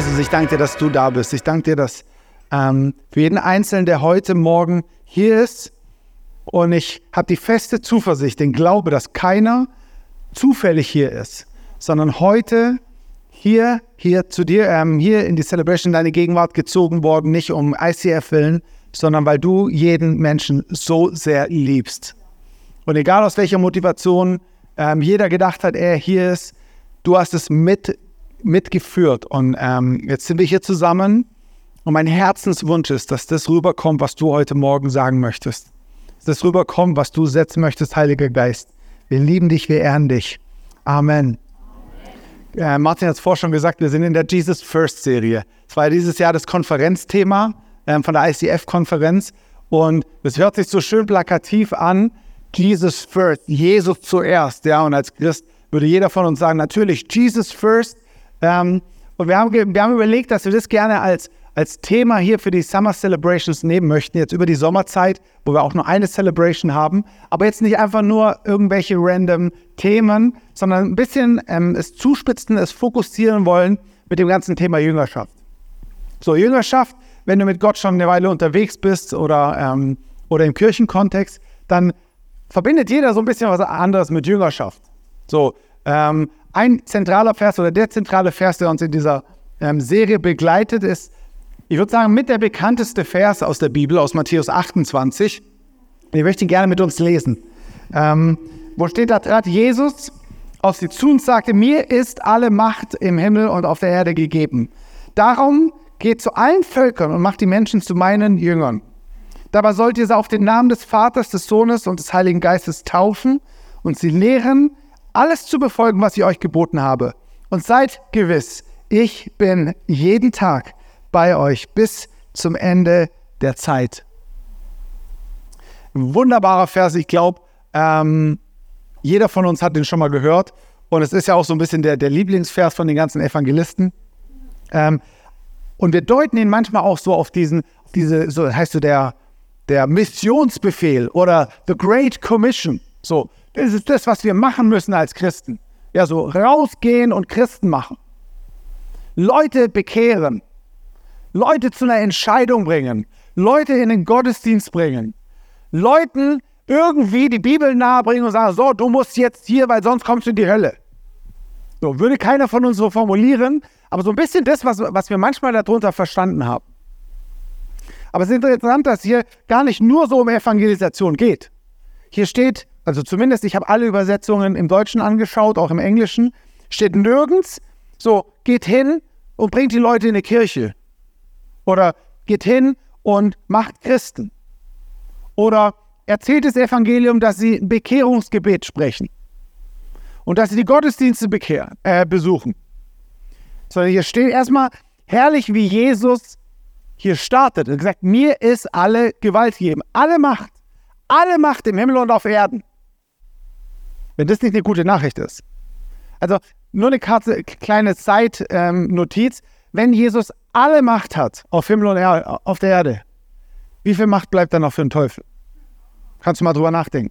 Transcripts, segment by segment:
Jesus, ich danke dir, dass du da bist. Ich danke dir, dass ähm, für jeden Einzelnen, der heute Morgen hier ist, und ich habe die feste Zuversicht, den Glaube, dass keiner zufällig hier ist, sondern heute hier, hier zu dir, ähm, hier in die Celebration deine Gegenwart gezogen worden, nicht um ICF willen, sondern weil du jeden Menschen so sehr liebst. Und egal aus welcher Motivation ähm, jeder gedacht hat, er hier ist, du hast es mit, mitgeführt. Und ähm, jetzt sind wir hier zusammen. Und mein Herzenswunsch ist, dass das rüberkommt, was du heute Morgen sagen möchtest. Dass das rüberkommt, was du setzen möchtest, Heiliger Geist. Wir lieben dich, wir ehren dich. Amen. Äh, Martin hat es vorher schon gesagt, wir sind in der Jesus First Serie. Es war dieses Jahr das Konferenzthema äh, von der ICF-Konferenz. Und es hört sich so schön plakativ an. Jesus First, Jesus zuerst. Ja, und als Christ würde jeder von uns sagen, natürlich Jesus First. Ähm, und wir haben, wir haben überlegt, dass wir das gerne als als Thema hier für die Summer Celebrations nehmen möchten, jetzt über die Sommerzeit, wo wir auch nur eine Celebration haben, aber jetzt nicht einfach nur irgendwelche random Themen, sondern ein bisschen ähm, es zuspitzen, es fokussieren wollen mit dem ganzen Thema Jüngerschaft. So, Jüngerschaft, wenn du mit Gott schon eine Weile unterwegs bist oder, ähm, oder im Kirchenkontext, dann verbindet jeder so ein bisschen was anderes mit Jüngerschaft. So, ähm, ein zentraler Vers oder der zentrale Vers, der uns in dieser ähm, Serie begleitet, ist ich würde sagen, mit der bekannteste Vers aus der Bibel, aus Matthäus 28. Ich möchte ihn gerne mit uns lesen. Ähm, wo steht da, trat Jesus auf sie zu und sagte, mir ist alle Macht im Himmel und auf der Erde gegeben. Darum geht zu allen Völkern und macht die Menschen zu meinen Jüngern. Dabei sollt ihr sie auf den Namen des Vaters, des Sohnes und des Heiligen Geistes taufen und sie lehren, alles zu befolgen, was ich euch geboten habe. Und seid gewiss, ich bin jeden Tag bei euch bis zum Ende der Zeit. Wunderbarer Vers, ich glaube, ähm, jeder von uns hat den schon mal gehört. Und es ist ja auch so ein bisschen der, der Lieblingsvers von den ganzen Evangelisten. Ähm, und wir deuten ihn manchmal auch so auf diesen, diese, so heißt so der, der Missionsbefehl oder The Great Commission. So, das ist das, was wir machen müssen als Christen. Ja, so rausgehen und Christen machen. Leute bekehren. Leute zu einer Entscheidung bringen, Leute in den Gottesdienst bringen, Leuten irgendwie die Bibel nahebringen und sagen, so, du musst jetzt hier, weil sonst kommst du in die Hölle. So, würde keiner von uns so formulieren, aber so ein bisschen das, was, was wir manchmal darunter verstanden haben. Aber es ist interessant, dass hier gar nicht nur so um Evangelisation geht. Hier steht, also zumindest, ich habe alle Übersetzungen im Deutschen angeschaut, auch im Englischen, steht nirgends, so, geht hin und bringt die Leute in die Kirche. Oder geht hin und macht Christen. Oder erzählt das Evangelium, dass sie ein Bekehrungsgebet sprechen. Und dass sie die Gottesdienste bekehren, äh, besuchen. Sondern hier steht erstmal, herrlich wie Jesus hier startet. Er sagt, mir ist alle Gewalt gegeben. Alle Macht. Alle Macht im Himmel und auf Erden. Wenn das nicht eine gute Nachricht ist. Also nur eine Karte, kleine Zeitnotiz. Ähm, wenn Jesus alle Macht hat auf Himmel und er auf der Erde, wie viel Macht bleibt dann noch für den Teufel? Kannst du mal drüber nachdenken.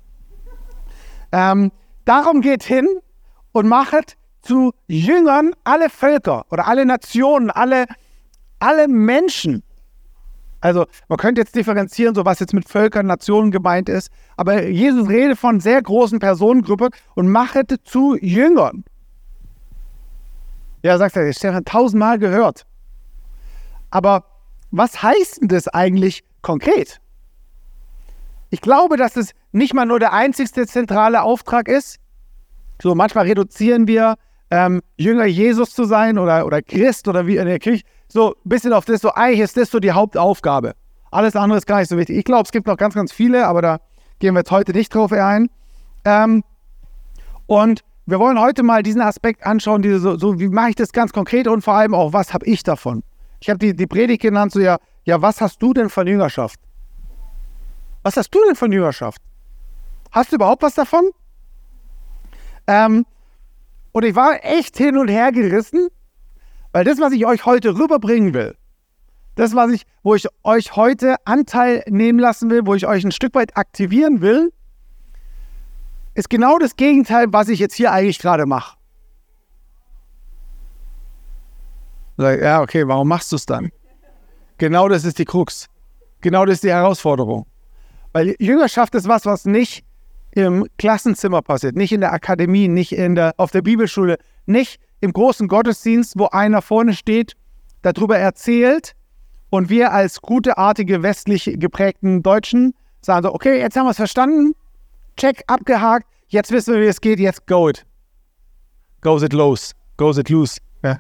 Ähm, darum geht hin und machet zu Jüngern alle Völker oder alle Nationen, alle, alle Menschen. Also man könnte jetzt differenzieren, so was jetzt mit Völkern, Nationen gemeint ist, aber Jesus redet von sehr großen Personengruppen und machet zu Jüngern. Ja, sagt er, ich habe tausendmal gehört. Aber was heißt denn das eigentlich konkret? Ich glaube, dass es nicht mal nur der einzigste zentrale Auftrag ist. So manchmal reduzieren wir ähm, Jünger Jesus zu sein oder, oder Christ oder wie in der Kirche so ein bisschen auf das, so eigentlich ist das so die Hauptaufgabe. Alles andere ist gar nicht so wichtig. Ich glaube, es gibt noch ganz, ganz viele, aber da gehen wir jetzt heute nicht drauf ein. Ähm, und wir wollen heute mal diesen Aspekt anschauen, diese, so, so, wie mache ich das ganz konkret und vor allem auch, was habe ich davon? Ich habe die, die Predigt genannt, so ja, ja, was hast du denn von Jüngerschaft? Was hast du denn von Jüngerschaft? Hast du überhaupt was davon? Ähm, und ich war echt hin und her gerissen, weil das, was ich euch heute rüberbringen will, das, was ich, wo ich euch heute Anteil nehmen lassen will, wo ich euch ein Stück weit aktivieren will, ist genau das Gegenteil, was ich jetzt hier eigentlich gerade mache. Ja, okay, warum machst du es dann? Genau das ist die Krux. Genau das ist die Herausforderung. Weil Jüngerschaft ist was, was nicht im Klassenzimmer passiert, nicht in der Akademie, nicht in der, auf der Bibelschule, nicht im großen Gottesdienst, wo einer vorne steht, darüber erzählt und wir als guteartige westlich geprägten Deutschen sagen so, okay, jetzt haben wir es verstanden, check, abgehakt, jetzt wissen wir, wie es geht, jetzt go it. Goes it los, goes it loose. Ja,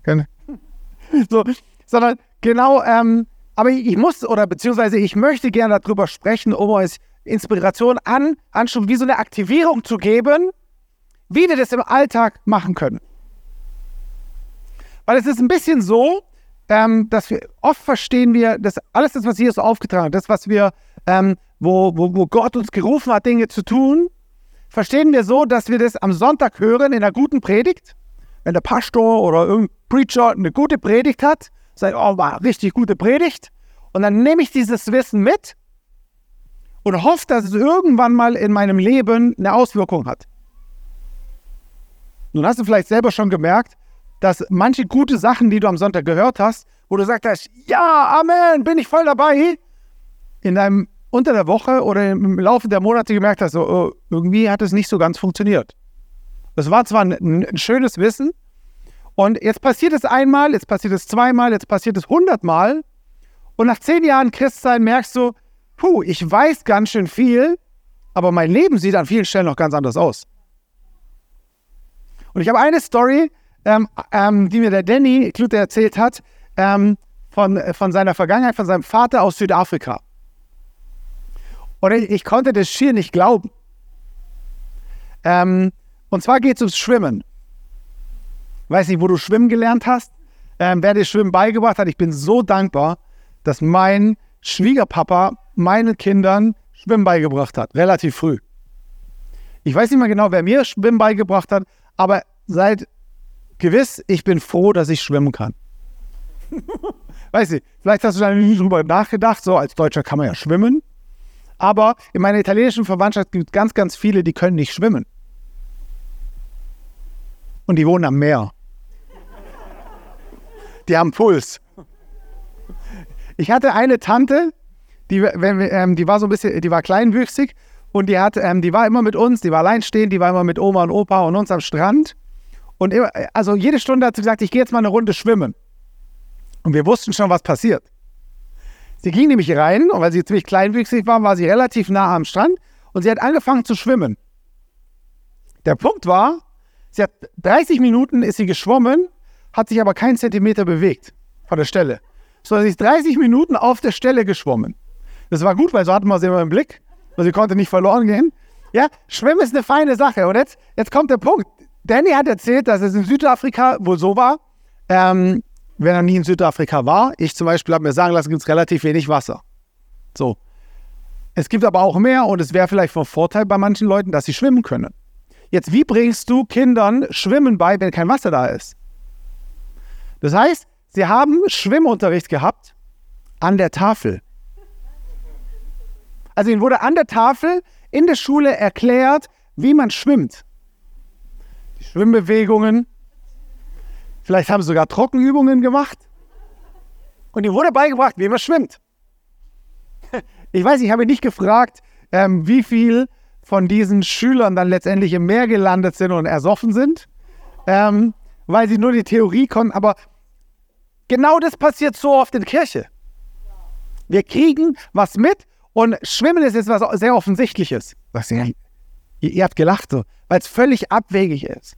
so, sondern genau, ähm, aber ich muss oder beziehungsweise ich möchte gerne darüber sprechen, um euch Inspiration an, Anschub, wie so eine Aktivierung zu geben, wie wir das im Alltag machen können. Weil es ist ein bisschen so, ähm, dass wir oft verstehen wir, dass alles das, was Jesus aufgetragen hat, das, was wir, ähm, wo, wo, wo Gott uns gerufen hat, Dinge zu tun, verstehen wir so, dass wir das am Sonntag hören in einer guten Predigt. Wenn der Pastor oder irgendein Preacher eine gute Predigt hat, sagt, oh, war richtig gute Predigt. Und dann nehme ich dieses Wissen mit und hoffe, dass es irgendwann mal in meinem Leben eine Auswirkung hat. Nun hast du vielleicht selber schon gemerkt, dass manche gute Sachen, die du am Sonntag gehört hast, wo du sagst ja, Amen, bin ich voll dabei, in deinem unter der Woche oder im Laufe der Monate gemerkt hast, so, oh, irgendwie hat es nicht so ganz funktioniert. Das war zwar ein, ein schönes Wissen und jetzt passiert es einmal, jetzt passiert es zweimal, jetzt passiert es hundertmal und nach zehn Jahren Christsein merkst du, puh, ich weiß ganz schön viel, aber mein Leben sieht an vielen Stellen noch ganz anders aus. Und ich habe eine Story, ähm, ähm, die mir der Danny Klute erzählt hat, ähm, von, äh, von seiner Vergangenheit, von seinem Vater aus Südafrika. Und ich, ich konnte das schier nicht glauben. Ähm, und zwar geht es ums Schwimmen. Weiß nicht, wo du schwimmen gelernt hast, ähm, wer dir Schwimmen beigebracht hat. Ich bin so dankbar, dass mein Schwiegerpapa meinen Kindern Schwimmen beigebracht hat, relativ früh. Ich weiß nicht mehr genau, wer mir Schwimmen beigebracht hat, aber seit gewiss, ich bin froh, dass ich schwimmen kann. Weiß ich, vielleicht hast du da nie drüber nachgedacht, so als Deutscher kann man ja schwimmen. Aber in meiner italienischen Verwandtschaft gibt es ganz, ganz viele, die können nicht schwimmen. Und die wohnen am Meer. Die haben Puls. Ich hatte eine Tante, die, wenn, ähm, die war so ein bisschen, die war kleinwüchsig und die hat, ähm, die war immer mit uns, die war alleinstehend, die war immer mit Oma und Opa und uns am Strand. Und immer, also jede Stunde hat sie gesagt, ich gehe jetzt mal eine Runde schwimmen. Und wir wussten schon, was passiert. Sie ging nämlich rein und weil sie ziemlich kleinwüchsig war, war sie relativ nah am Strand und sie hat angefangen zu schwimmen. Der Punkt war, sie hat 30 Minuten ist sie geschwommen, hat sich aber keinen Zentimeter bewegt von der Stelle. So, sie ist 30 Minuten auf der Stelle geschwommen. Das war gut, weil so hatten wir sie immer im Blick, weil sie konnte nicht verloren gehen. Ja, Schwimmen ist eine feine Sache. Und jetzt, jetzt kommt der Punkt. Danny hat erzählt, dass es in Südafrika wohl so war, ähm, wenn er nie in Südafrika war. Ich zum Beispiel habe mir sagen lassen, gibt es relativ wenig Wasser. So. Es gibt aber auch mehr und es wäre vielleicht von Vorteil bei manchen Leuten, dass sie schwimmen können. Jetzt, wie bringst du Kindern Schwimmen bei, wenn kein Wasser da ist? Das heißt, sie haben Schwimmunterricht gehabt an der Tafel. Also ihnen wurde an der Tafel in der Schule erklärt, wie man schwimmt die Schwimmbewegungen. Vielleicht haben sie sogar Trockenübungen gemacht. Und ihm wurde beigebracht, wie man schwimmt. Ich weiß, ich habe nicht gefragt, ähm, wie viel von diesen Schülern dann letztendlich im Meer gelandet sind und ersoffen sind, ähm, weil sie nur die Theorie konnten. Aber genau das passiert so oft in Kirche. Wir kriegen was mit und Schwimmen ist jetzt was sehr Offensichtliches. Sagst Ihr, ihr habt gelacht so, weil es völlig abwegig ist.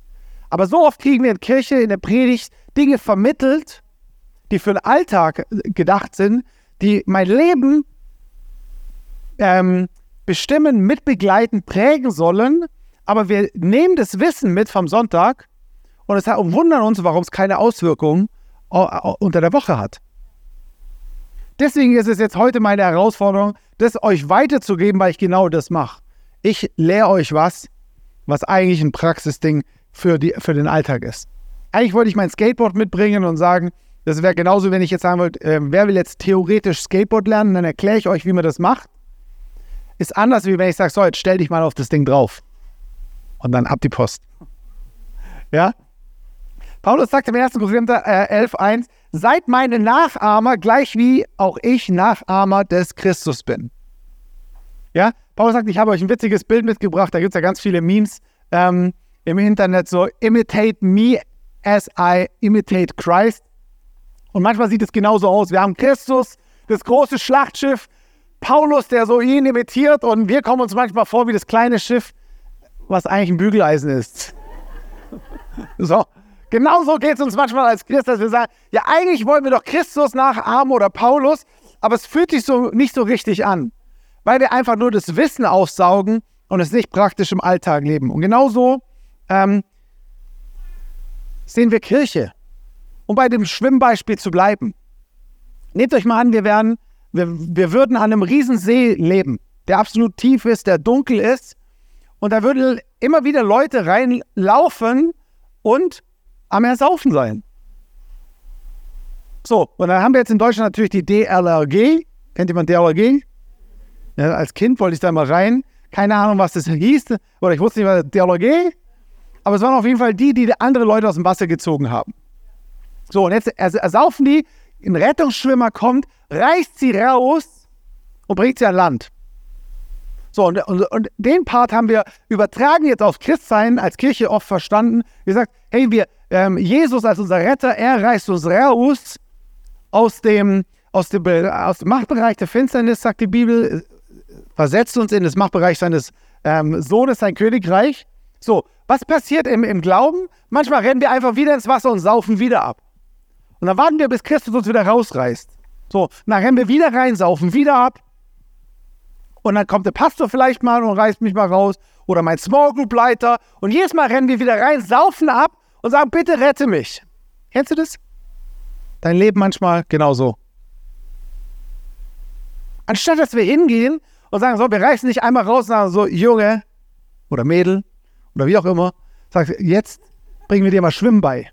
Aber so oft kriegen wir in Kirche, in der Predigt Dinge vermittelt, die für den Alltag gedacht sind, die mein Leben ähm, bestimmen, mitbegleiten, prägen sollen. Aber wir nehmen das Wissen mit vom Sonntag und, es, und wundern uns, warum es keine Auswirkungen unter der Woche hat. Deswegen ist es jetzt heute meine Herausforderung, das euch weiterzugeben, weil ich genau das mache. Ich lehre euch was, was eigentlich ein Praxisding für, die, für den Alltag ist. Eigentlich wollte ich mein Skateboard mitbringen und sagen, das wäre genauso, wenn ich jetzt sagen wollte, äh, wer will jetzt theoretisch Skateboard lernen, dann erkläre ich euch, wie man das macht. Ist anders, wie wenn ich sage, so, jetzt stell dich mal auf das Ding drauf. Und dann ab die Post. Ja? Paulus sagt im 1. Korinther äh, 11,1, seid meine Nachahmer, gleich wie auch ich Nachahmer des Christus bin. Ja, Paulus sagt, ich habe euch ein witziges Bild mitgebracht, da gibt es ja ganz viele Memes ähm, im Internet, so imitate me as I imitate Christ. Und manchmal sieht es genauso aus. Wir haben Christus, das große Schlachtschiff, Paulus, der so ihn imitiert und wir kommen uns manchmal vor wie das kleine Schiff, was eigentlich ein Bügeleisen ist. So, genauso geht es uns manchmal als Christ, dass wir sagen, ja eigentlich wollen wir doch Christus nachahmen oder Paulus, aber es fühlt sich so nicht so richtig an, weil wir einfach nur das Wissen aufsaugen und es nicht praktisch im Alltag leben. Und genauso ähm, sehen wir Kirche. Um bei dem Schwimmbeispiel zu bleiben. Nehmt euch mal an, wir, wären, wir, wir würden an einem Riesensee leben, der absolut tief ist, der dunkel ist. Und da würden immer wieder Leute reinlaufen und am Ersaufen sein. So, und dann haben wir jetzt in Deutschland natürlich die DLRG. Kennt jemand DLRG? Ja, als Kind wollte ich da mal rein. Keine Ahnung, was das hieß. Oder ich wusste nicht, was DLRG. Aber es waren auf jeden Fall die, die andere Leute aus dem Wasser gezogen haben. So, und jetzt ersaufen die, ein Rettungsschwimmer kommt, reißt sie raus und bringt sie an Land. So, und, und, und, den Part haben wir übertragen jetzt auf Christsein als Kirche oft verstanden. Wir sagen, hey, wir, ähm, Jesus als unser Retter, er reißt uns raus aus dem, aus, dem, aus dem Machtbereich der Finsternis, sagt die Bibel, versetzt uns in das Machtbereich seines ähm, Sohnes, sein Königreich. So, was passiert im, im Glauben? Manchmal rennen wir einfach wieder ins Wasser und saufen wieder ab. Und dann warten wir, bis Christus uns wieder rausreißt. So, dann rennen wir wieder rein, saufen wieder ab. Und dann kommt der Pastor vielleicht mal und reißt mich mal raus. Oder mein Small Group Leiter. Und jedes Mal rennen wir wieder rein, saufen ab und sagen, bitte rette mich. Kennst du das? Dein Leben manchmal genauso. Anstatt dass wir hingehen und sagen, so, wir reißen dich einmal raus und sagen so, Junge oder Mädel oder wie auch immer, sagst, jetzt bringen wir dir mal Schwimmen bei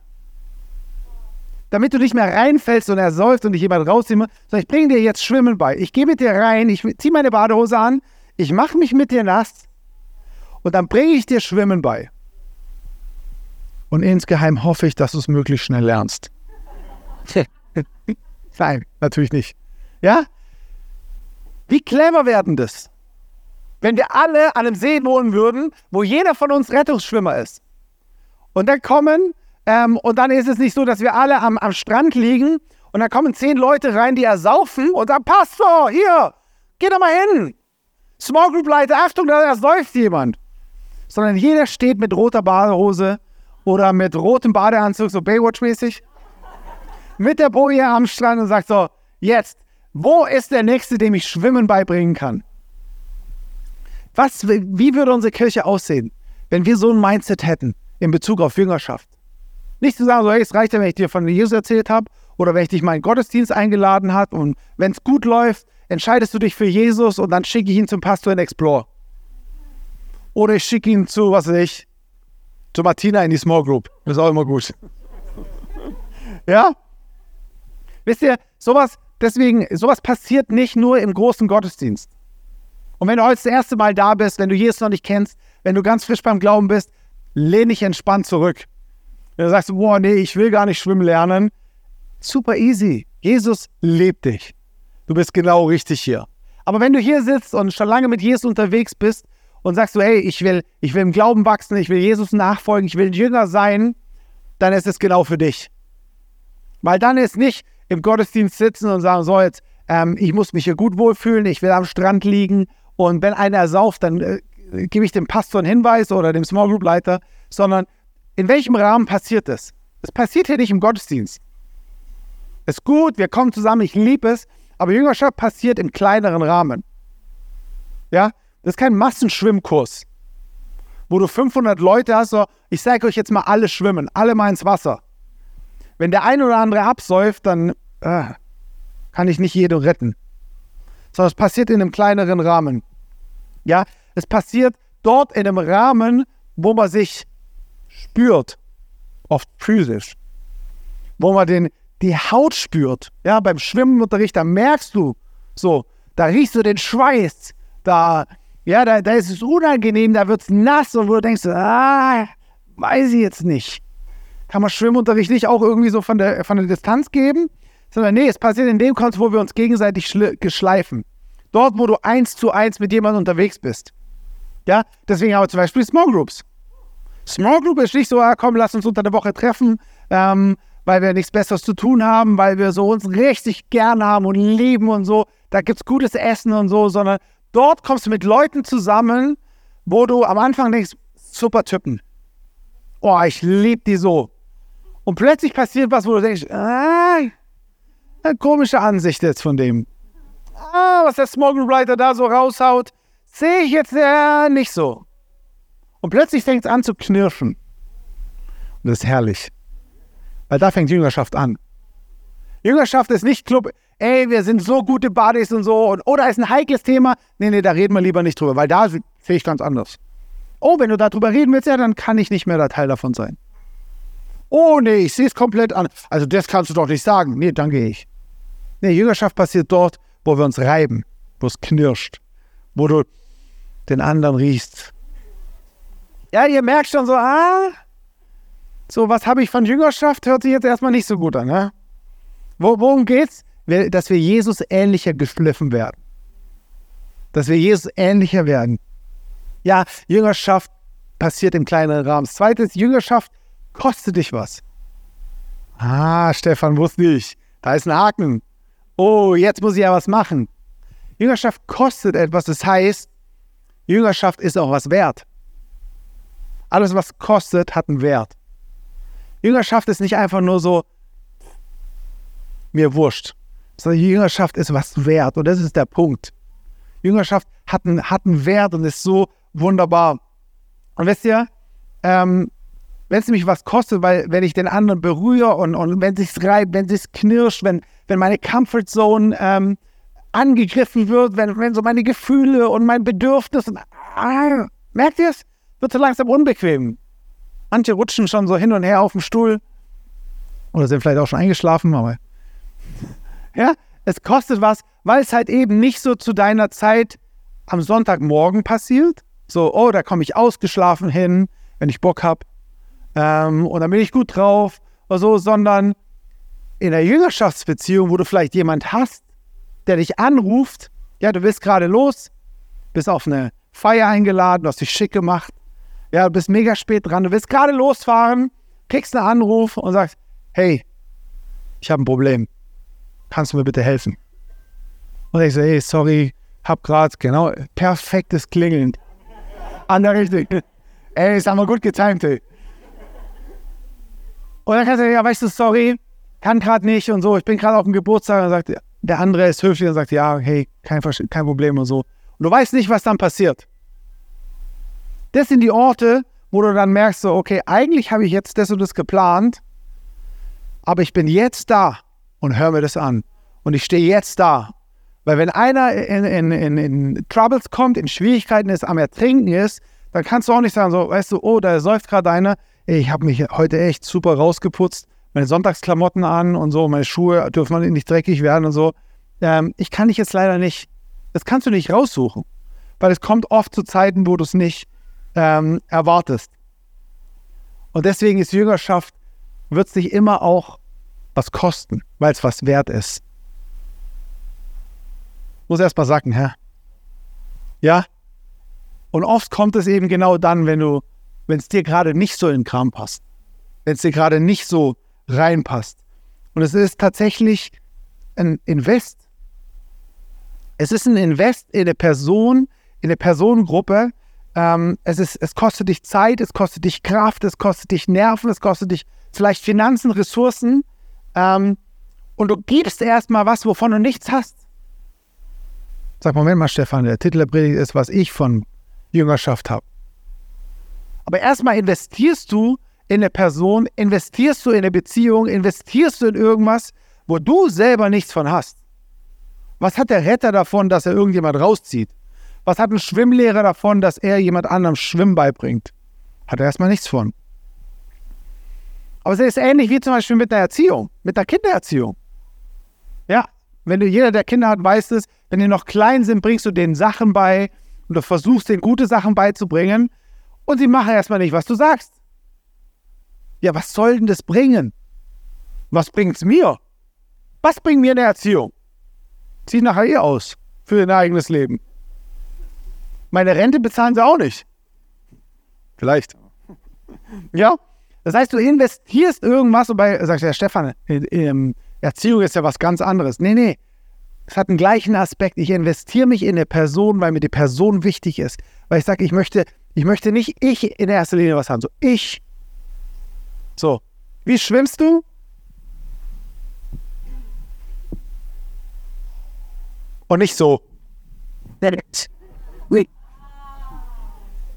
damit du nicht mehr reinfällst und ersäufst und dich jemand rauszieht, sondern ich bringe dir jetzt Schwimmen bei. Ich gehe mit dir rein, ich ziehe meine Badehose an, ich mache mich mit dir nass und dann bringe ich dir Schwimmen bei. Und insgeheim hoffe ich, dass du es möglichst schnell lernst. Nein, natürlich nicht. Ja? Wie clever werden das? Wenn wir alle an einem See wohnen würden, wo jeder von uns Rettungsschwimmer ist. Und dann kommen ähm, und dann ist es nicht so, dass wir alle am, am Strand liegen und dann kommen zehn Leute rein, die ersaufen und sagen, Pastor, hier, geh da mal hin. Small Group Leiter, Achtung, da ersäuft jemand. Sondern jeder steht mit roter Badehose oder mit rotem Badeanzug, so Baywatch-mäßig, mit der Boje am Strand und sagt so, jetzt, wo ist der Nächste, dem ich Schwimmen beibringen kann? Was, wie würde unsere Kirche aussehen, wenn wir so ein Mindset hätten in Bezug auf Jüngerschaft? Nicht zu sagen, so, hey, es reicht ja, wenn ich dir von Jesus erzählt habe oder wenn ich dich meinen Gottesdienst eingeladen habe und wenn es gut läuft, entscheidest du dich für Jesus und dann schicke ich ihn zum Pastor in Explore. Oder ich schicke ihn zu, was weiß ich, zu Martina in die Small Group. Das ist auch immer gut. ja? Wisst ihr, sowas, deswegen, sowas passiert nicht nur im großen Gottesdienst. Und wenn du heute das erste Mal da bist, wenn du Jesus noch nicht kennst, wenn du ganz frisch beim Glauben bist, lehn dich entspannt zurück. Du sagst, boah, nee, ich will gar nicht schwimmen lernen, super easy. Jesus lebt dich. Du bist genau richtig hier. Aber wenn du hier sitzt und schon lange mit Jesus unterwegs bist und sagst du, hey, ich will, ich will im Glauben wachsen, ich will Jesus nachfolgen, ich will Jünger sein, dann ist es genau für dich. Weil dann ist nicht im Gottesdienst sitzen und sagen, so jetzt, ähm, ich muss mich hier gut wohlfühlen, ich will am Strand liegen und wenn einer sauft, dann äh, gebe ich dem Pastor einen Hinweis oder dem Small Group Leiter, sondern in welchem Rahmen passiert das? Es passiert hier nicht im Gottesdienst. Ist gut, wir kommen zusammen, ich liebe es, aber Jüngerschaft passiert im kleineren Rahmen. Ja, das ist kein Massenschwimmkurs, wo du 500 Leute hast, so, ich zeige euch jetzt mal alle schwimmen, alle mal ins Wasser. Wenn der eine oder andere absäuft, dann äh, kann ich nicht jeden retten. Sondern es passiert in einem kleineren Rahmen. Ja, es passiert dort in einem Rahmen, wo man sich spürt, oft physisch, wo man den, die Haut spürt. Ja, beim Schwimmenunterricht, da merkst du so, da riechst du den Schweiß, da, ja, da, da ist es unangenehm, da wird es nass und wo du denkst, ah, weiß ich jetzt nicht. kann man Schwimmunterricht nicht auch irgendwie so von der, von der Distanz geben, sondern nee, es passiert in dem Kontext, wo wir uns gegenseitig geschleifen. Dort, wo du eins zu eins mit jemandem unterwegs bist. Ja, deswegen haben wir zum Beispiel Small Groups. Small Group ist nicht so, ah, komm, lass uns unter der Woche treffen, ähm, weil wir nichts Besseres zu tun haben, weil wir so uns richtig gern haben und lieben und so. Da gibt es gutes Essen und so, sondern dort kommst du mit Leuten zusammen, wo du am Anfang denkst, super Typen. Oh, ich liebe die so. Und plötzlich passiert was, wo du denkst, ah, eine komische Ansicht jetzt von dem. Ah, was der Small Group Writer da so raushaut, sehe ich jetzt ja nicht so. Und plötzlich fängt es an zu knirschen. Und das ist herrlich. Weil da fängt Jüngerschaft an. Jüngerschaft ist nicht Club, ey, wir sind so gute Buddies und so. Und, oder ist ein heikles Thema. Nee, nee, da reden wir lieber nicht drüber, weil da sehe ich ganz anders. Oh, wenn du darüber reden willst, ja, dann kann ich nicht mehr der Teil davon sein. Oh, nee, ich sehe es komplett an. Also, das kannst du doch nicht sagen. Nee, dann gehe ich. Nee, Jüngerschaft passiert dort, wo wir uns reiben, wo es knirscht, wo du den anderen riechst. Ja, ihr merkt schon so, ah, so was habe ich von Jüngerschaft, hört sich jetzt erstmal nicht so gut an. Ne? Worum geht's? Dass wir Jesus ähnlicher geschliffen werden. Dass wir Jesus ähnlicher werden. Ja, Jüngerschaft passiert im kleineren Rahmen. Zweites, Jüngerschaft kostet dich was. Ah, Stefan, wusste ich. Da ist ein Haken. Oh, jetzt muss ich ja was machen. Jüngerschaft kostet etwas. Das heißt, Jüngerschaft ist auch was wert. Alles, was kostet, hat einen Wert. Jüngerschaft ist nicht einfach nur so, mir wurscht, sondern Jüngerschaft ist was wert. Und das ist der Punkt. Jüngerschaft hat einen, hat einen Wert und ist so wunderbar. Und wisst ihr, ähm, wenn es nämlich was kostet, weil wenn ich den anderen berühre und, und wenn es sich reibt, wenn es sich knirscht, wenn, wenn meine Comfortzone ähm, angegriffen wird, wenn, wenn so meine Gefühle und mein Bedürfnis, ah, merkt ihr es? Wird so langsam unbequem. Manche rutschen schon so hin und her auf dem Stuhl oder sind vielleicht auch schon eingeschlafen, aber ja, es kostet was, weil es halt eben nicht so zu deiner Zeit am Sonntagmorgen passiert. So, oh, da komme ich ausgeschlafen hin, wenn ich Bock habe. Ähm, und dann bin ich gut drauf oder so, sondern in der Jüngerschaftsbeziehung, wo du vielleicht jemand hast, der dich anruft, ja, du bist gerade los, bist auf eine Feier eingeladen, du hast dich schick gemacht, ja, du bist mega spät dran, du willst gerade losfahren, kriegst einen Anruf und sagst, hey, ich habe ein Problem, kannst du mir bitte helfen? Und ich so, hey, sorry, hab gerade, genau, perfektes Klingeln. An der Richtung. Ey, ist aber gut getimt, ey. Und dann kannst du, ja, weißt du, sorry, kann gerade nicht und so, ich bin gerade auf dem Geburtstag und sagt, der andere ist höflich und sagt, ja, hey, kein, kein Problem und so. Und du weißt nicht, was dann passiert. Das sind die Orte, wo du dann merkst, so, okay, eigentlich habe ich jetzt das und das geplant, aber ich bin jetzt da und hör mir das an. Und ich stehe jetzt da. Weil wenn einer in, in, in, in Troubles kommt, in Schwierigkeiten ist, am Ertrinken ist, dann kannst du auch nicht sagen, so, weißt du, oh, da säuft gerade einer, ich habe mich heute echt super rausgeputzt, meine Sonntagsklamotten an und so, meine Schuhe dürfen nicht dreckig werden und so. Ähm, ich kann dich jetzt leider nicht, das kannst du nicht raussuchen, weil es kommt oft zu Zeiten, wo du es nicht ähm, erwartest. Und deswegen ist Jüngerschaft, wird sich immer auch was kosten, weil es was wert ist. Muss erst mal sagen, hä? Ja? Und oft kommt es eben genau dann, wenn du wenn es dir gerade nicht so in den Kram passt, wenn es dir gerade nicht so reinpasst. Und es ist tatsächlich ein Invest. Es ist ein Invest in eine Person, in eine Personengruppe. Ähm, es, ist, es kostet dich Zeit, es kostet dich Kraft, es kostet dich Nerven, es kostet dich vielleicht Finanzen, Ressourcen. Ähm, und du gibst erstmal was, wovon du nichts hast. Sag, Moment mal, Stefan, der Titel der Predigt ist, was ich von Jüngerschaft habe. Aber erstmal investierst du in eine Person, investierst du in eine Beziehung, investierst du in irgendwas, wo du selber nichts von hast. Was hat der Retter davon, dass er irgendjemand rauszieht? Was hat ein Schwimmlehrer davon, dass er jemand anderem Schwimmen beibringt? Hat er erstmal nichts von. Aber es ist ähnlich wie zum Beispiel mit der Erziehung, mit der Kindererziehung. Ja, wenn du jeder, der Kinder hat, weiß es, wenn die noch klein sind, bringst du denen Sachen bei und du versuchst, denen gute Sachen beizubringen und sie machen erstmal nicht, was du sagst. Ja, was soll denn das bringen? Was bringt es mir? Was bringt mir eine Erziehung? Zieht nachher eh aus für dein eigenes Leben. Meine Rente bezahlen sie auch nicht. Vielleicht. Ja? Das heißt, du investierst irgendwas und bei, sagst ja, Stefan, Erziehung ist ja was ganz anderes. Nee, nee. Es hat den gleichen Aspekt. Ich investiere mich in eine Person, weil mir die Person wichtig ist. Weil ich sage, ich möchte, ich möchte nicht ich in erster Linie was haben. So, ich. So. Wie schwimmst du? Und nicht so.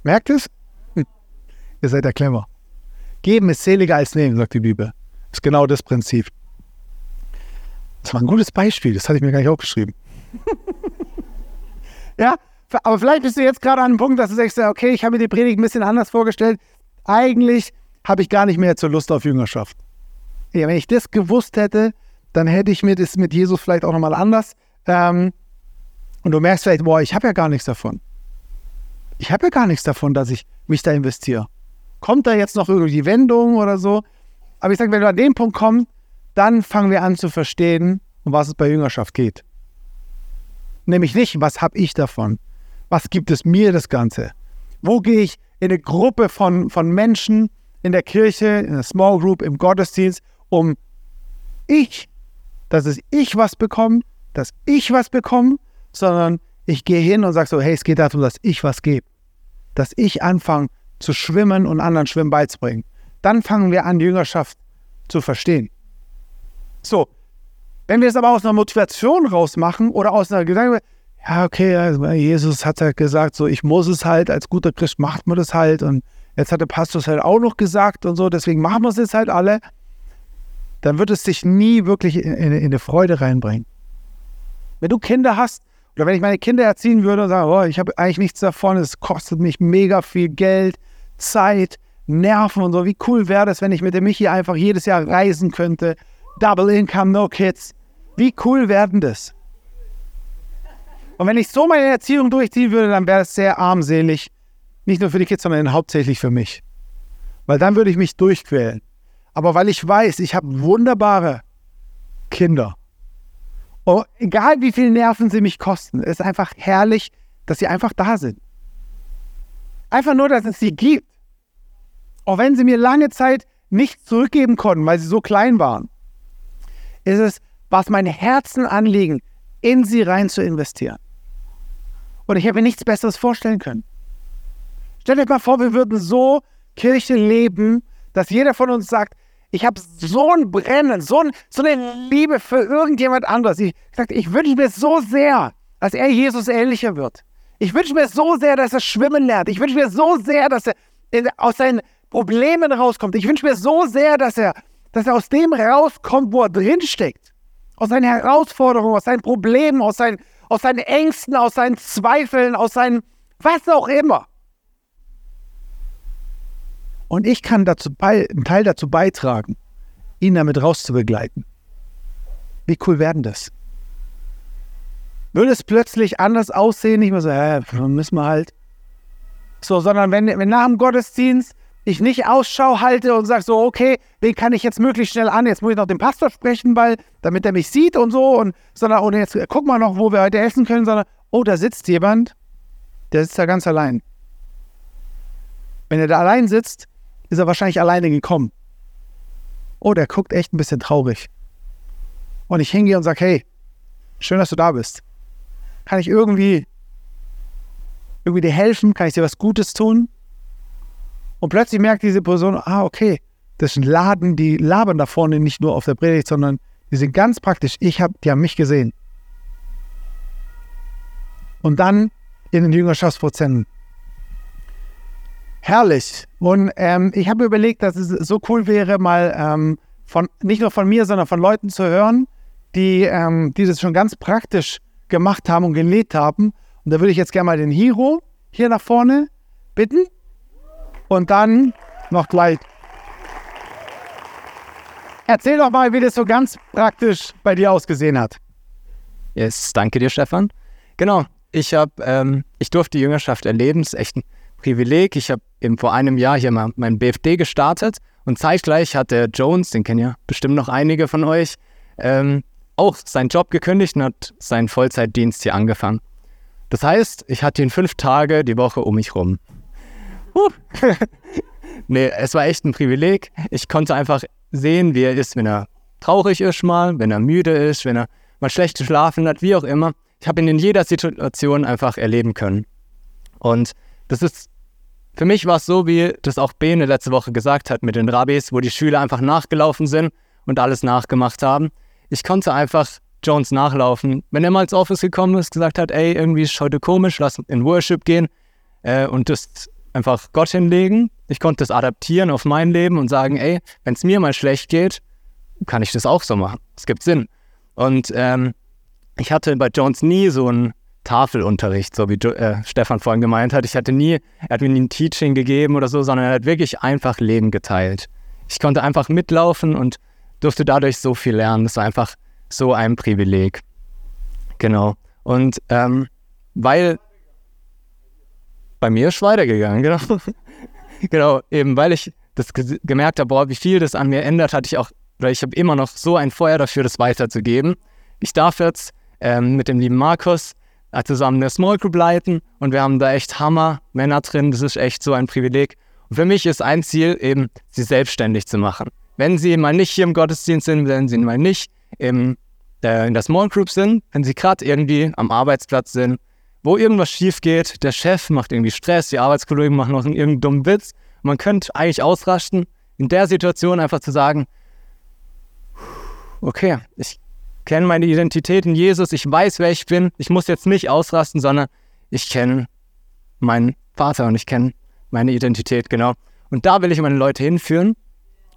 Merkt es? Hm. Ihr seid ja clever. Geben ist seliger als nehmen, sagt die Bibel. Das ist genau das Prinzip. Das war ein gutes Beispiel, das hatte ich mir gar nicht aufgeschrieben. ja, aber vielleicht bist du jetzt gerade an einem Punkt, dass du sagst, okay, ich habe mir die Predigt ein bisschen anders vorgestellt. Eigentlich habe ich gar nicht mehr zur Lust auf Jüngerschaft. Ja, wenn ich das gewusst hätte, dann hätte ich mir das mit Jesus vielleicht auch nochmal anders. Ähm, und du merkst vielleicht, boah, ich habe ja gar nichts davon. Ich habe ja gar nichts davon, dass ich mich da investiere. Kommt da jetzt noch irgendwie die Wendung oder so? Aber ich sage, wenn du an den Punkt kommst, dann fangen wir an zu verstehen, um was es bei Jüngerschaft geht. Nämlich nicht, was habe ich davon? Was gibt es mir das Ganze? Wo gehe ich in eine Gruppe von, von Menschen in der Kirche, in einer Small Group, im Gottesdienst, um ich, dass es ich was bekomme, dass ich was bekomme, sondern ich gehe hin und sage so, hey, es geht darum, dass ich was gebe. Dass ich anfange zu schwimmen und anderen Schwimmen beizubringen. Dann fangen wir an, Jüngerschaft zu verstehen. So, wenn wir es aber aus einer Motivation rausmachen oder aus einer Gedanke, ja, okay, also Jesus hat halt gesagt, so, ich muss es halt, als guter Christ macht man das halt und jetzt hat der Pastor es halt auch noch gesagt und so, deswegen machen wir es jetzt halt alle, dann wird es sich nie wirklich in, in, in eine Freude reinbringen. Wenn du Kinder hast, oder wenn ich meine Kinder erziehen würde und sage, oh, ich habe eigentlich nichts davon, es kostet mich mega viel Geld, Zeit, Nerven und so, wie cool wäre das, wenn ich mit dem Michi einfach jedes Jahr reisen könnte, Double Income, No Kids. Wie cool werden das? Und wenn ich so meine Erziehung durchziehen würde, dann wäre es sehr armselig. Nicht nur für die Kids, sondern hauptsächlich für mich. Weil dann würde ich mich durchquälen. Aber weil ich weiß, ich habe wunderbare Kinder. Und egal wie viel Nerven sie mich kosten, ist einfach herrlich, dass sie einfach da sind. Einfach nur, dass es sie gibt. Auch wenn sie mir lange Zeit nichts zurückgeben konnten, weil sie so klein waren ist es, was mein Herzen anliegen, in sie rein zu investieren. Und ich habe mir nichts Besseres vorstellen können. Stellt euch mal vor, wir würden so Kirche leben, dass jeder von uns sagt, ich habe so ein Brennen, so, ein, so, eine Liebe für irgendjemand anderes. Ich, ich, ich wünsche mir so sehr, dass er Jesus ähnlicher wird. Ich wünsche mir so sehr, dass er schwimmen lernt. Ich wünsche mir so sehr, dass er aus seinen Problemen rauskommt. Ich wünsche mir so sehr, dass er dass er aus dem rauskommt, wo er drinsteckt. Aus seinen Herausforderungen, aus seinen Problemen, aus seinen, aus seinen Ängsten, aus seinen Zweifeln, aus seinen was auch immer. Und ich kann dazu bei, einen Teil dazu beitragen, ihn damit rauszubegleiten. Wie cool werden das? Würde es plötzlich anders aussehen, nicht mehr so, ja, müssen wir halt. So, sondern wenn, wenn nach dem Gottesdienst ich nicht Ausschau halte und sage so, okay, wen kann ich jetzt möglichst schnell an? Jetzt muss ich noch den Pastor sprechen, weil, damit er mich sieht und so, und sondern, und jetzt guck mal noch, wo wir heute essen können, sondern, oh, da sitzt jemand, der sitzt da ganz allein. Wenn er da allein sitzt, ist er wahrscheinlich alleine gekommen. Oh, der guckt echt ein bisschen traurig. Und ich hingehe und sage, hey, schön, dass du da bist. Kann ich irgendwie, irgendwie dir helfen? Kann ich dir was Gutes tun? Und plötzlich merkt diese Person, ah, okay, das sind Laden, die labern da vorne nicht nur auf der Predigt, sondern die sind ganz praktisch. Ich habe, die haben mich gesehen. Und dann in den Jüngerschaftsprozenten. Herrlich. Und ähm, ich habe überlegt, dass es so cool wäre, mal ähm, von nicht nur von mir, sondern von Leuten zu hören, die, ähm, die das schon ganz praktisch gemacht haben und gelebt haben. Und da würde ich jetzt gerne mal den Hiro hier nach vorne bitten und dann noch gleich. Erzähl doch mal, wie das so ganz praktisch bei dir ausgesehen hat. Yes, danke dir, Stefan. Genau, ich habe, ähm, ich durfte die Jüngerschaft erleben. Das ist echt ein Privileg. Ich habe eben vor einem Jahr hier mal mein BFD gestartet Und zeitgleich hat der Jones, den kennen ja bestimmt noch einige von euch, ähm, auch seinen Job gekündigt und hat seinen Vollzeitdienst hier angefangen. Das heißt, ich hatte ihn fünf Tage die Woche um mich rum. Uh. nee, es war echt ein Privileg. Ich konnte einfach sehen, wie er ist, wenn er traurig ist mal, wenn er müde ist, wenn er mal schlecht geschlafen hat, wie auch immer. Ich habe ihn in jeder Situation einfach erleben können. Und das ist, für mich war es so, wie das auch Bene letzte Woche gesagt hat mit den Rabbis, wo die Schüler einfach nachgelaufen sind und alles nachgemacht haben. Ich konnte einfach Jones nachlaufen. Wenn er mal ins Office gekommen ist, gesagt hat, ey, irgendwie ist heute komisch, lass in Worship gehen äh, und das einfach Gott hinlegen. Ich konnte das adaptieren auf mein Leben und sagen, ey, wenn es mir mal schlecht geht, kann ich das auch so machen. Es gibt Sinn. Und ähm, ich hatte bei Jones nie so einen Tafelunterricht, so wie äh, Stefan vorhin gemeint hat. Ich hatte nie, er hat mir nie ein Teaching gegeben oder so, sondern er hat wirklich einfach Leben geteilt. Ich konnte einfach mitlaufen und durfte dadurch so viel lernen. Das war einfach so ein Privileg. Genau. Und ähm, weil bei mir ist weitergegangen, genau. genau, eben weil ich das gemerkt habe, boah, wie viel das an mir ändert, hatte ich auch, oder ich habe immer noch so ein Feuer dafür, das weiterzugeben. Ich darf jetzt ähm, mit dem lieben Markus zusammen eine Small Group leiten und wir haben da echt Hammer Männer drin. Das ist echt so ein Privileg. Und für mich ist ein Ziel eben, sie selbstständig zu machen. Wenn sie mal nicht hier im Gottesdienst sind, wenn sie mal nicht im, äh, in der Small Group sind, wenn sie gerade irgendwie am Arbeitsplatz sind, wo irgendwas schief geht, der Chef macht irgendwie Stress, die Arbeitskollegen machen noch einen irgendeinen dummen Witz. Man könnte eigentlich ausrasten, in der Situation einfach zu sagen, okay, ich kenne meine Identität in Jesus, ich weiß, wer ich bin, ich muss jetzt nicht ausrasten, sondern ich kenne meinen Vater und ich kenne meine Identität, genau. Und da will ich meine Leute hinführen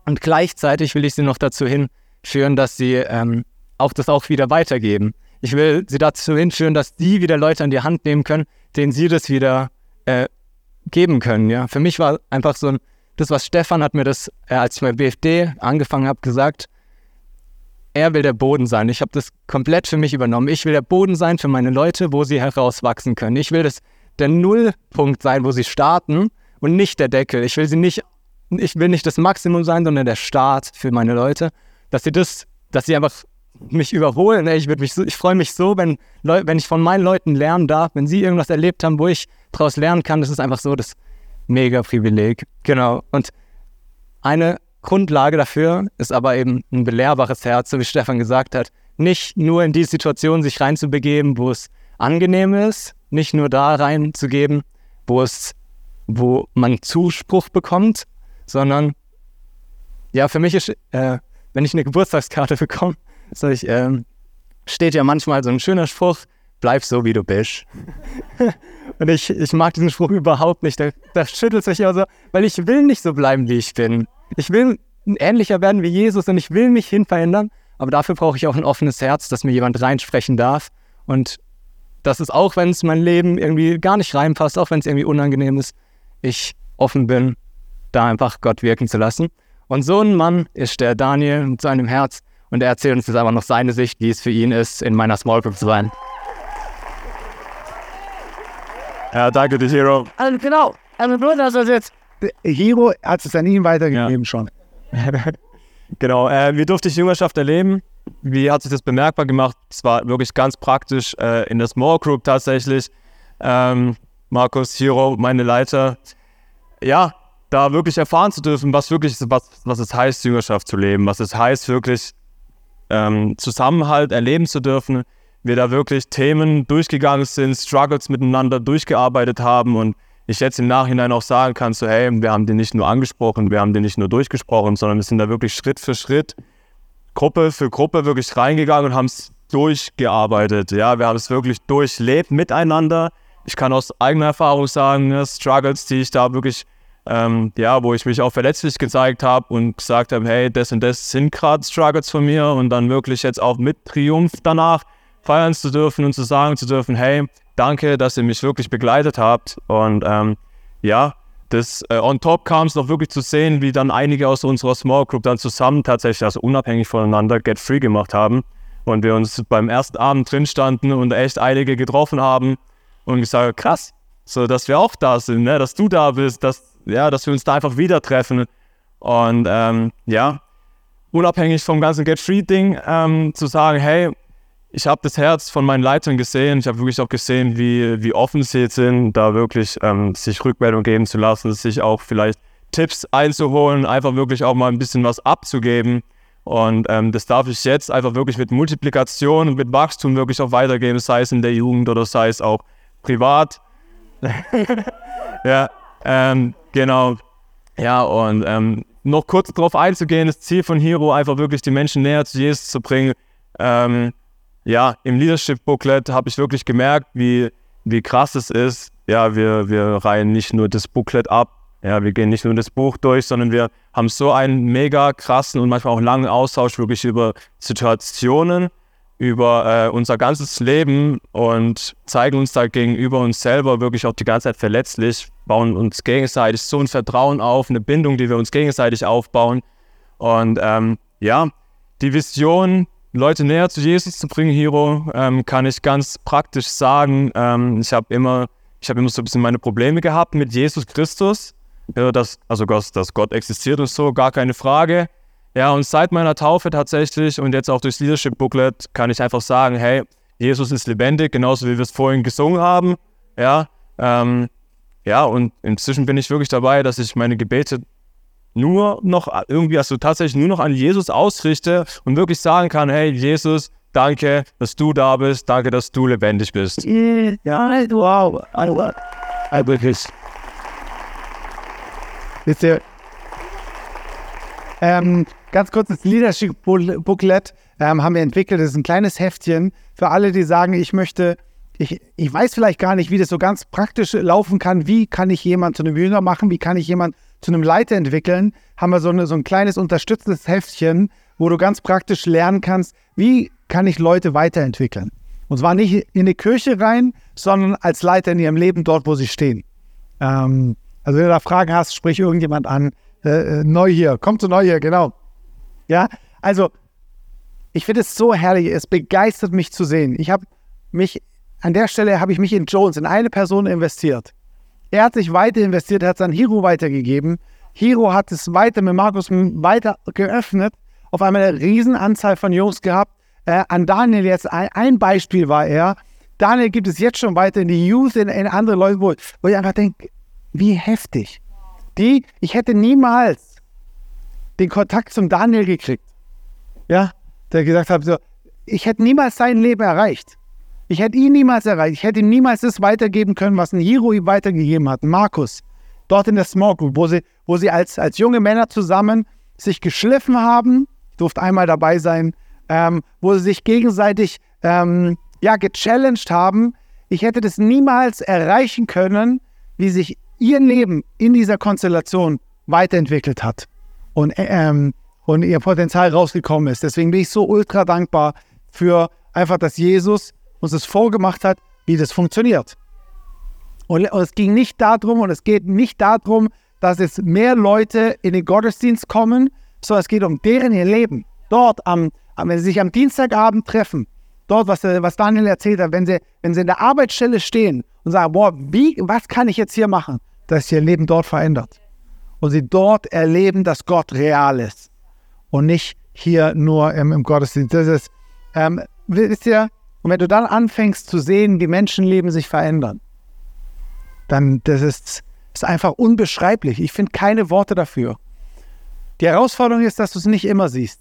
und gleichzeitig will ich sie noch dazu hinführen, dass sie ähm, auch das auch wieder weitergeben. Ich will sie dazu hinführen, dass sie wieder Leute an die Hand nehmen können, denen sie das wieder äh, geben können. Ja, für mich war einfach so ein, das, was Stefan hat mir das, äh, als ich bei BFD angefangen habe, gesagt. Er will der Boden sein. Ich habe das komplett für mich übernommen. Ich will der Boden sein für meine Leute, wo sie herauswachsen können. Ich will das der Nullpunkt sein, wo sie starten und nicht der Deckel. Ich will sie nicht ich will nicht das Maximum sein, sondern der Start für meine Leute, dass sie das, dass sie einfach mich überholen. Ich, mich so, ich freue mich so, wenn, wenn ich von meinen Leuten lernen darf, wenn sie irgendwas erlebt haben, wo ich daraus lernen kann. Das ist einfach so das mega Privileg. Genau. Und eine Grundlage dafür ist aber eben ein belehrbares Herz, so wie Stefan gesagt hat. Nicht nur in die Situation sich reinzubegeben, wo es angenehm ist, nicht nur da reinzugeben, wo es, wo man Zuspruch bekommt, sondern ja, für mich ist, äh, wenn ich eine Geburtstagskarte bekomme, so ich, ähm, steht ja manchmal so ein schöner Spruch, bleib so, wie du bist. und ich, ich mag diesen Spruch überhaupt nicht. Da, da schüttelt sich ja so, weil ich will nicht so bleiben, wie ich bin. Ich will ähnlicher werden wie Jesus und ich will mich hin verändern, aber dafür brauche ich auch ein offenes Herz, dass mir jemand reinsprechen darf. Und das ist auch, wenn es mein Leben irgendwie gar nicht reinpasst, auch wenn es irgendwie unangenehm ist, ich offen bin da einfach Gott wirken zu lassen. Und so ein Mann ist der Daniel mit seinem Herz und er erzählt uns jetzt einfach noch seine Sicht, wie es für ihn ist, in meiner Small Group zu sein. Ja, danke dir, Hero. Also genau, also nur, dass das jetzt. Hero hat es an ihn weitergegeben ja. schon. genau, äh, wie durfte ich Jüngerschaft erleben? Wie hat sich das bemerkbar gemacht? Es war wirklich ganz praktisch äh, in der Small Group tatsächlich. Ähm, Markus, Hero, meine Leiter. Ja, da wirklich erfahren zu dürfen, was wirklich, was, was es heißt, Jüngerschaft zu leben, was es heißt, wirklich ähm, Zusammenhalt erleben zu dürfen. Wir da wirklich Themen durchgegangen sind, Struggles miteinander durchgearbeitet haben und ich jetzt im Nachhinein auch sagen kann, so hey, wir haben den nicht nur angesprochen, wir haben den nicht nur durchgesprochen, sondern wir sind da wirklich Schritt für Schritt, Gruppe für Gruppe wirklich reingegangen und haben es durchgearbeitet. Ja, wir haben es wirklich durchlebt miteinander. Ich kann aus eigener Erfahrung sagen, ne, Struggles, die ich da wirklich ähm, ja, wo ich mich auch verletzlich gezeigt habe und gesagt habe, hey, das und das sind gerade Struggles von mir und dann wirklich jetzt auch mit Triumph danach feiern zu dürfen und zu sagen zu dürfen, hey, danke, dass ihr mich wirklich begleitet habt und ähm, ja, das äh, on top kam es noch wirklich zu sehen, wie dann einige aus unserer Small Group dann zusammen tatsächlich, also unabhängig voneinander, Get Free gemacht haben und wir uns beim ersten Abend drin standen und echt einige getroffen haben und gesagt, krass, so dass wir auch da sind, ne? dass du da bist, dass ja, dass wir uns da einfach wieder treffen. Und ähm, ja, unabhängig vom ganzen Get-Free-Ding, ähm, zu sagen, hey, ich habe das Herz von meinen Leitern gesehen. Ich habe wirklich auch gesehen, wie, wie offen sie jetzt sind, da wirklich ähm, sich Rückmeldung geben zu lassen, sich auch vielleicht Tipps einzuholen, einfach wirklich auch mal ein bisschen was abzugeben. Und ähm, das darf ich jetzt einfach wirklich mit Multiplikation und mit Wachstum wirklich auch weitergeben, sei es in der Jugend oder sei es auch privat. ja, ähm, genau. Ja, und ähm, noch kurz darauf einzugehen, das Ziel von Hero einfach wirklich die Menschen näher zu Jesus zu bringen. Ähm, ja, im Leadership Booklet habe ich wirklich gemerkt, wie, wie krass es ist. Ja, wir, wir reihen nicht nur das Booklet ab, ja, wir gehen nicht nur das Buch durch, sondern wir haben so einen mega krassen und manchmal auch langen Austausch wirklich über Situationen, über äh, unser ganzes Leben und zeigen uns da gegenüber uns selber wirklich auch die ganze Zeit verletzlich, bauen uns gegenseitig so ein Vertrauen auf, eine Bindung, die wir uns gegenseitig aufbauen. Und ähm, ja, die Vision, Leute näher zu Jesus zu bringen, Hero, ähm, kann ich ganz praktisch sagen. Ähm, ich habe immer, ich immer so ein bisschen meine Probleme gehabt mit Jesus Christus. Ja, dass, also dass Gott existiert und so, gar keine Frage. Ja, und seit meiner Taufe tatsächlich und jetzt auch durchs Leadership Booklet kann ich einfach sagen, hey, Jesus ist lebendig, genauso wie wir es vorhin gesungen haben. Ja, ähm, ja, und inzwischen bin ich wirklich dabei, dass ich meine Gebete nur noch irgendwie, also tatsächlich nur noch an Jesus ausrichte und wirklich sagen kann, hey Jesus, danke, dass du da bist, danke, dass du lebendig bist. Ja, wow. Wirklich. Wisst ihr, ähm, ganz kurz das Leadership Booklet ähm, haben wir entwickelt. Das ist ein kleines Heftchen für alle, die sagen, ich möchte, ich, ich weiß vielleicht gar nicht, wie das so ganz praktisch laufen kann. Wie kann ich jemanden zu einem Jünger machen? Wie kann ich jemanden zu einem Leiter entwickeln, haben wir so, eine, so ein kleines unterstützendes Heftchen, wo du ganz praktisch lernen kannst, wie kann ich Leute weiterentwickeln. Und zwar nicht in die Kirche rein, sondern als Leiter in ihrem Leben dort, wo sie stehen. Ähm, also wenn du da Fragen hast, sprich irgendjemand an. Äh, äh neu hier, komm zu neu hier, genau. Ja, also ich finde es so herrlich, es begeistert mich zu sehen. Ich habe mich, an der Stelle habe ich mich in Jones, in eine Person investiert. Er hat sich weiter investiert, er hat es an Hiro weitergegeben. Hiro hat es weiter mit Markus weiter geöffnet. Auf einmal eine Riesenanzahl von Jungs gehabt. Äh, an Daniel jetzt ein, ein, Beispiel war er. Daniel gibt es jetzt schon weiter in die Youth, in, in andere Leute, wo, wo ich einfach denke, wie heftig. Die, ich hätte niemals den Kontakt zum Daniel gekriegt. Ja, der gesagt hat, so, ich hätte niemals sein Leben erreicht. Ich hätte ihn niemals erreicht. Ich hätte ihm niemals das weitergeben können, was ein Hero ihm weitergegeben hat. Markus, dort in der Small Group, wo sie, wo sie als, als junge Männer zusammen sich geschliffen haben. Ich durfte einmal dabei sein, ähm, wo sie sich gegenseitig ähm, ja, gechallenged haben. Ich hätte das niemals erreichen können, wie sich ihr Leben in dieser Konstellation weiterentwickelt hat und, ähm, und ihr Potenzial rausgekommen ist. Deswegen bin ich so ultra dankbar für einfach, dass Jesus uns das vorgemacht hat, wie das funktioniert. Und, es ging nicht darum, und es geht nicht darum, dass es mehr Leute in den Gottesdienst kommen, sondern es geht um deren Leben. Dort, am, wenn sie sich am Dienstagabend treffen, dort, was, was Daniel erzählt hat, wenn sie, wenn sie in der Arbeitsstelle stehen und sagen, boah, wie, was kann ich jetzt hier machen, dass ihr Leben dort verändert. Und sie dort erleben, dass Gott real ist und nicht hier nur im, im Gottesdienst. Das ist, ähm, wisst ihr, und wenn du dann anfängst zu sehen, wie Menschenleben sich verändern, dann das ist, ist einfach unbeschreiblich. Ich finde keine Worte dafür. Die Herausforderung ist, dass du es nicht immer siehst.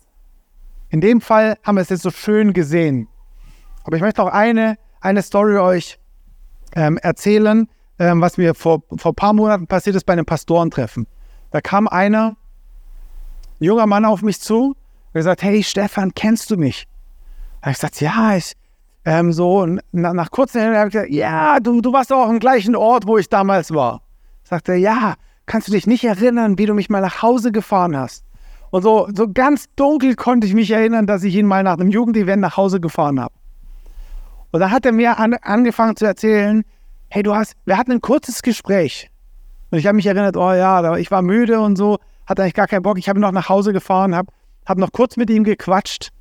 In dem Fall haben wir es jetzt so schön gesehen. Aber ich möchte auch eine, eine Story euch ähm, erzählen, ähm, was mir vor, vor ein paar Monaten passiert ist bei einem Pastorentreffen. Da kam einer, ein junger Mann auf mich zu und gesagt, hey Stefan, kennst du mich? Da habe ich gesagt, ja, ich, ähm, so, nach, nach kurzer Erinnerung habe ich gesagt, ja, du, du warst auch am gleichen Ort, wo ich damals war. Sagt er, ja, kannst du dich nicht erinnern, wie du mich mal nach Hause gefahren hast? Und so, so ganz dunkel konnte ich mich erinnern, dass ich ihn mal nach einem Jugendevent nach Hause gefahren habe. Und da hat er mir an, angefangen zu erzählen, hey, du hast, wir hatten ein kurzes Gespräch. Und ich habe mich erinnert, oh ja, ich war müde und so, hatte eigentlich gar keinen Bock. Ich habe noch nach Hause gefahren, habe hab noch kurz mit ihm gequatscht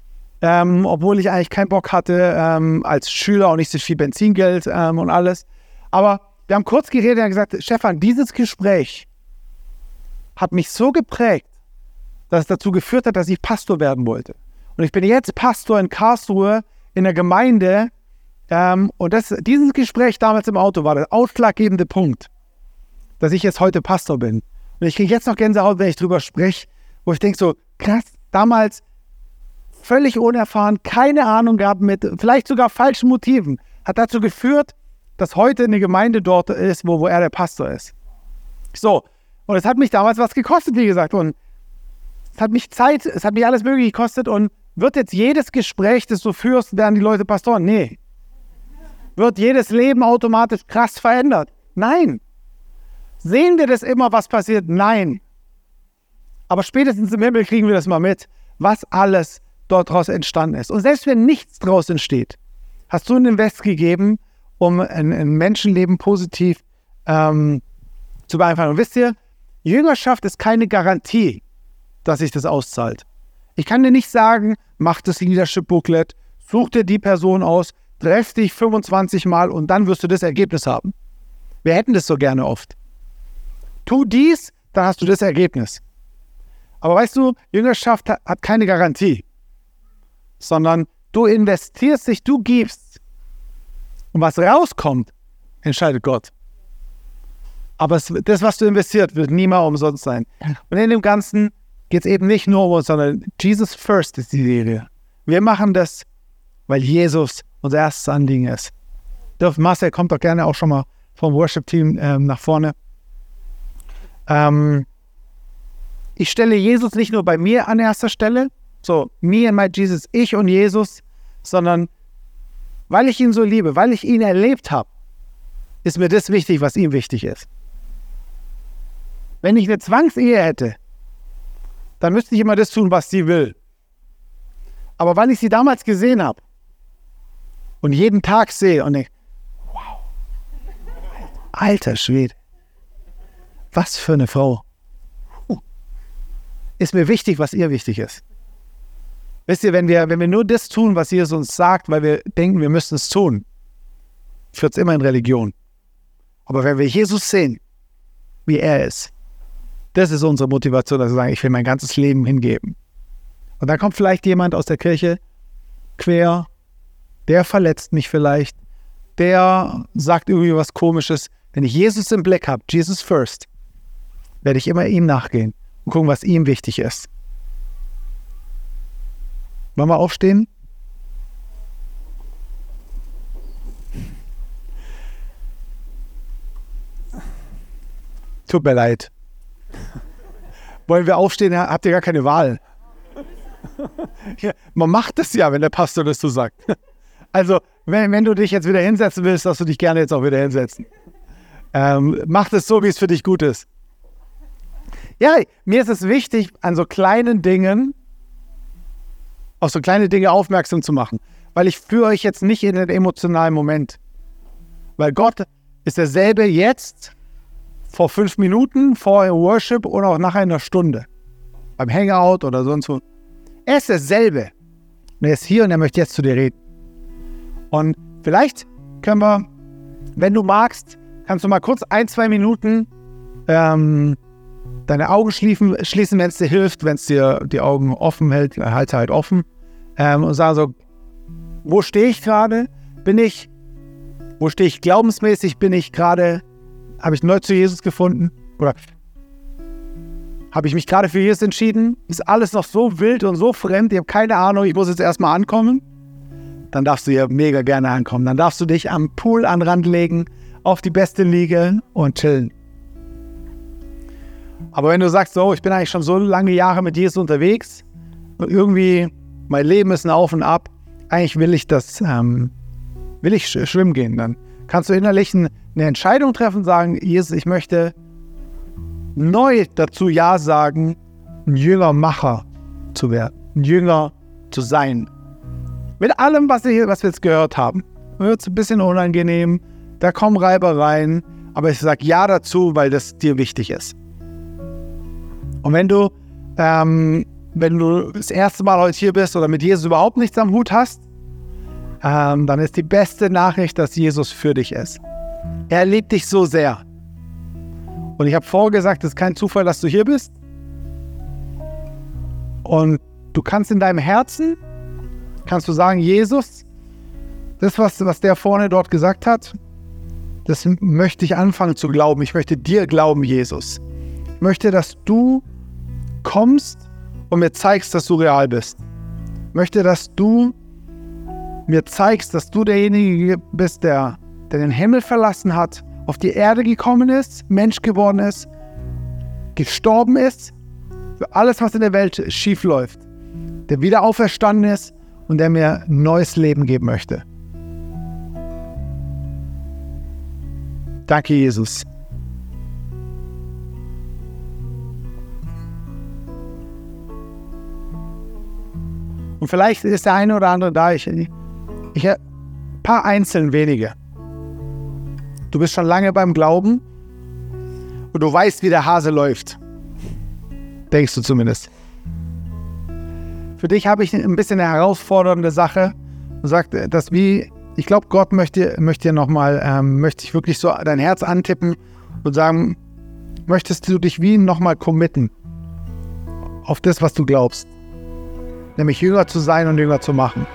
ähm, obwohl ich eigentlich keinen Bock hatte, ähm, als Schüler auch nicht so viel Benzingeld ähm, und alles. Aber wir haben kurz geredet und gesagt, Stefan, dieses Gespräch hat mich so geprägt, dass es dazu geführt hat, dass ich Pastor werden wollte. Und ich bin jetzt Pastor in Karlsruhe in der Gemeinde. Ähm, und das, dieses Gespräch damals im Auto war der ausschlaggebende Punkt, dass ich jetzt heute Pastor bin. Und ich kriege jetzt noch Gänsehaut, wenn ich drüber spreche, wo ich denke so, krass, damals völlig unerfahren, keine Ahnung gehabt, mit vielleicht sogar falschen Motiven, hat dazu geführt, dass heute eine Gemeinde dort ist, wo, wo er der Pastor ist. So, und es hat mich damals was gekostet, wie gesagt. Und es hat mich Zeit, es hat mich alles Mögliche gekostet. Und wird jetzt jedes Gespräch, das du führst, werden die Leute Pastoren? Nee. Wird jedes Leben automatisch krass verändert? Nein. Sehen wir das immer, was passiert? Nein. Aber spätestens im Himmel kriegen wir das mal mit, was alles dort daraus entstanden ist. Und selbst wenn nichts daraus entsteht, hast du einen Invest gegeben, um ein, ein Menschenleben positiv ähm, zu beeinflussen. Und wisst ihr, Jüngerschaft ist keine Garantie, dass sich das auszahlt. Ich kann dir nicht sagen, mach das Leadership Booklet, such dir die Person aus, treff dich 25 Mal und dann wirst du das Ergebnis haben. Wir hätten das so gerne oft. Tu dies, dann hast du das Ergebnis. Aber weißt du, Jüngerschaft hat keine Garantie, sondern du investierst dich, du gibst. Und was rauskommt, entscheidet Gott. Aber es, das, was du investiert, wird niemals umsonst sein. Und in dem Ganzen geht es eben nicht nur um uns, sondern Jesus First ist die Serie. Wir machen das, weil Jesus unser erstes Anliegen ist. Marcel kommt doch gerne auch schon mal vom Worship-Team ähm, nach vorne. Ähm, ich stelle Jesus nicht nur bei mir an erster Stelle, so me and my Jesus, ich und Jesus, sondern weil ich ihn so liebe, weil ich ihn erlebt habe, ist mir das wichtig, was ihm wichtig ist. Wenn ich eine Zwangsehe hätte, dann müsste ich immer das tun, was sie will. Aber weil ich sie damals gesehen habe und jeden Tag sehe und denke, wow, alter Schwede, was für eine Frau. Ist mir wichtig, was ihr wichtig ist. Wisst ihr, wenn wir, wenn wir nur das tun, was Jesus uns sagt, weil wir denken, wir müssen es tun, führt es immer in Religion. Aber wenn wir Jesus sehen, wie er ist, das ist unsere Motivation, dass wir sagen, ich will mein ganzes Leben hingeben. Und dann kommt vielleicht jemand aus der Kirche quer, der verletzt mich vielleicht, der sagt irgendwie was Komisches. Wenn ich Jesus im Blick habe, Jesus first, werde ich immer ihm nachgehen und gucken, was ihm wichtig ist. Wollen wir aufstehen? Tut mir leid. Wollen wir aufstehen? Habt ihr gar keine Wahl. Ja, man macht das ja, wenn der Pastor das so sagt. Also, wenn, wenn du dich jetzt wieder hinsetzen willst, darfst du dich gerne jetzt auch wieder hinsetzen. Ähm, mach es so, wie es für dich gut ist. Ja, mir ist es wichtig, an so kleinen Dingen, auf so kleine Dinge aufmerksam zu machen, weil ich führe euch jetzt nicht in den emotionalen Moment. Weil Gott ist derselbe jetzt vor fünf Minuten, vor Worship und auch nach einer Stunde. Beim Hangout oder sonst wo. Er ist derselbe. Und er ist hier und er möchte jetzt zu dir reden. Und vielleicht können wir, wenn du magst, kannst du mal kurz ein, zwei Minuten ähm, deine Augen schließen, schließen wenn es dir hilft, wenn es dir die Augen offen hält, halte halt offen. Ähm, und sagen so, wo stehe ich gerade? Bin ich, wo stehe ich glaubensmäßig? Bin ich gerade habe ich neu zu Jesus gefunden? Oder habe ich mich gerade für Jesus entschieden? Ist alles noch so wild und so fremd? Ich habe keine Ahnung, ich muss jetzt erstmal ankommen. Dann darfst du hier mega gerne ankommen. Dann darfst du dich am Pool an Rand legen, auf die beste Liege und chillen. Aber wenn du sagst, so, ich bin eigentlich schon so lange Jahre mit Jesus unterwegs und irgendwie mein Leben ist ein Auf und Ab, eigentlich will ich das, ähm, will ich schwimmen gehen, dann kannst du innerlich ein eine Entscheidung treffen, sagen, Jesus, ich möchte neu dazu Ja sagen, ein Jüngermacher zu werden, ein Jünger zu sein. Mit allem, was wir, was wir jetzt gehört haben. Wird ein bisschen unangenehm, da kommen Reibereien, aber ich sage Ja dazu, weil das dir wichtig ist. Und wenn du, ähm, wenn du das erste Mal heute hier bist oder mit Jesus überhaupt nichts am Hut hast, ähm, dann ist die beste Nachricht, dass Jesus für dich ist. Er liebt dich so sehr. Und ich habe vorher gesagt, es ist kein Zufall, dass du hier bist. Und du kannst in deinem Herzen, kannst du sagen, Jesus, das, was, was der vorne dort gesagt hat, das möchte ich anfangen zu glauben. Ich möchte dir glauben, Jesus. Ich möchte, dass du kommst und mir zeigst, dass du real bist. Ich möchte, dass du mir zeigst, dass du derjenige bist, der, der den Himmel verlassen hat, auf die Erde gekommen ist, Mensch geworden ist, gestorben ist, für alles, was in der Welt schief läuft, der wieder auferstanden ist und der mir neues Leben geben möchte. Danke, Jesus. Und vielleicht ist der eine oder andere da. Ich, ich, ein paar einzeln wenige. Du bist schon lange beim Glauben und du weißt, wie der Hase läuft. Denkst du zumindest. Für dich habe ich ein bisschen eine herausfordernde Sache. Du sagst, dass wie, ich glaube, Gott möchte, möchte dir nochmal, ähm, möchte ich wirklich so dein Herz antippen und sagen, möchtest du dich wie nochmal committen auf das, was du glaubst. Nämlich Jünger zu sein und Jünger zu machen.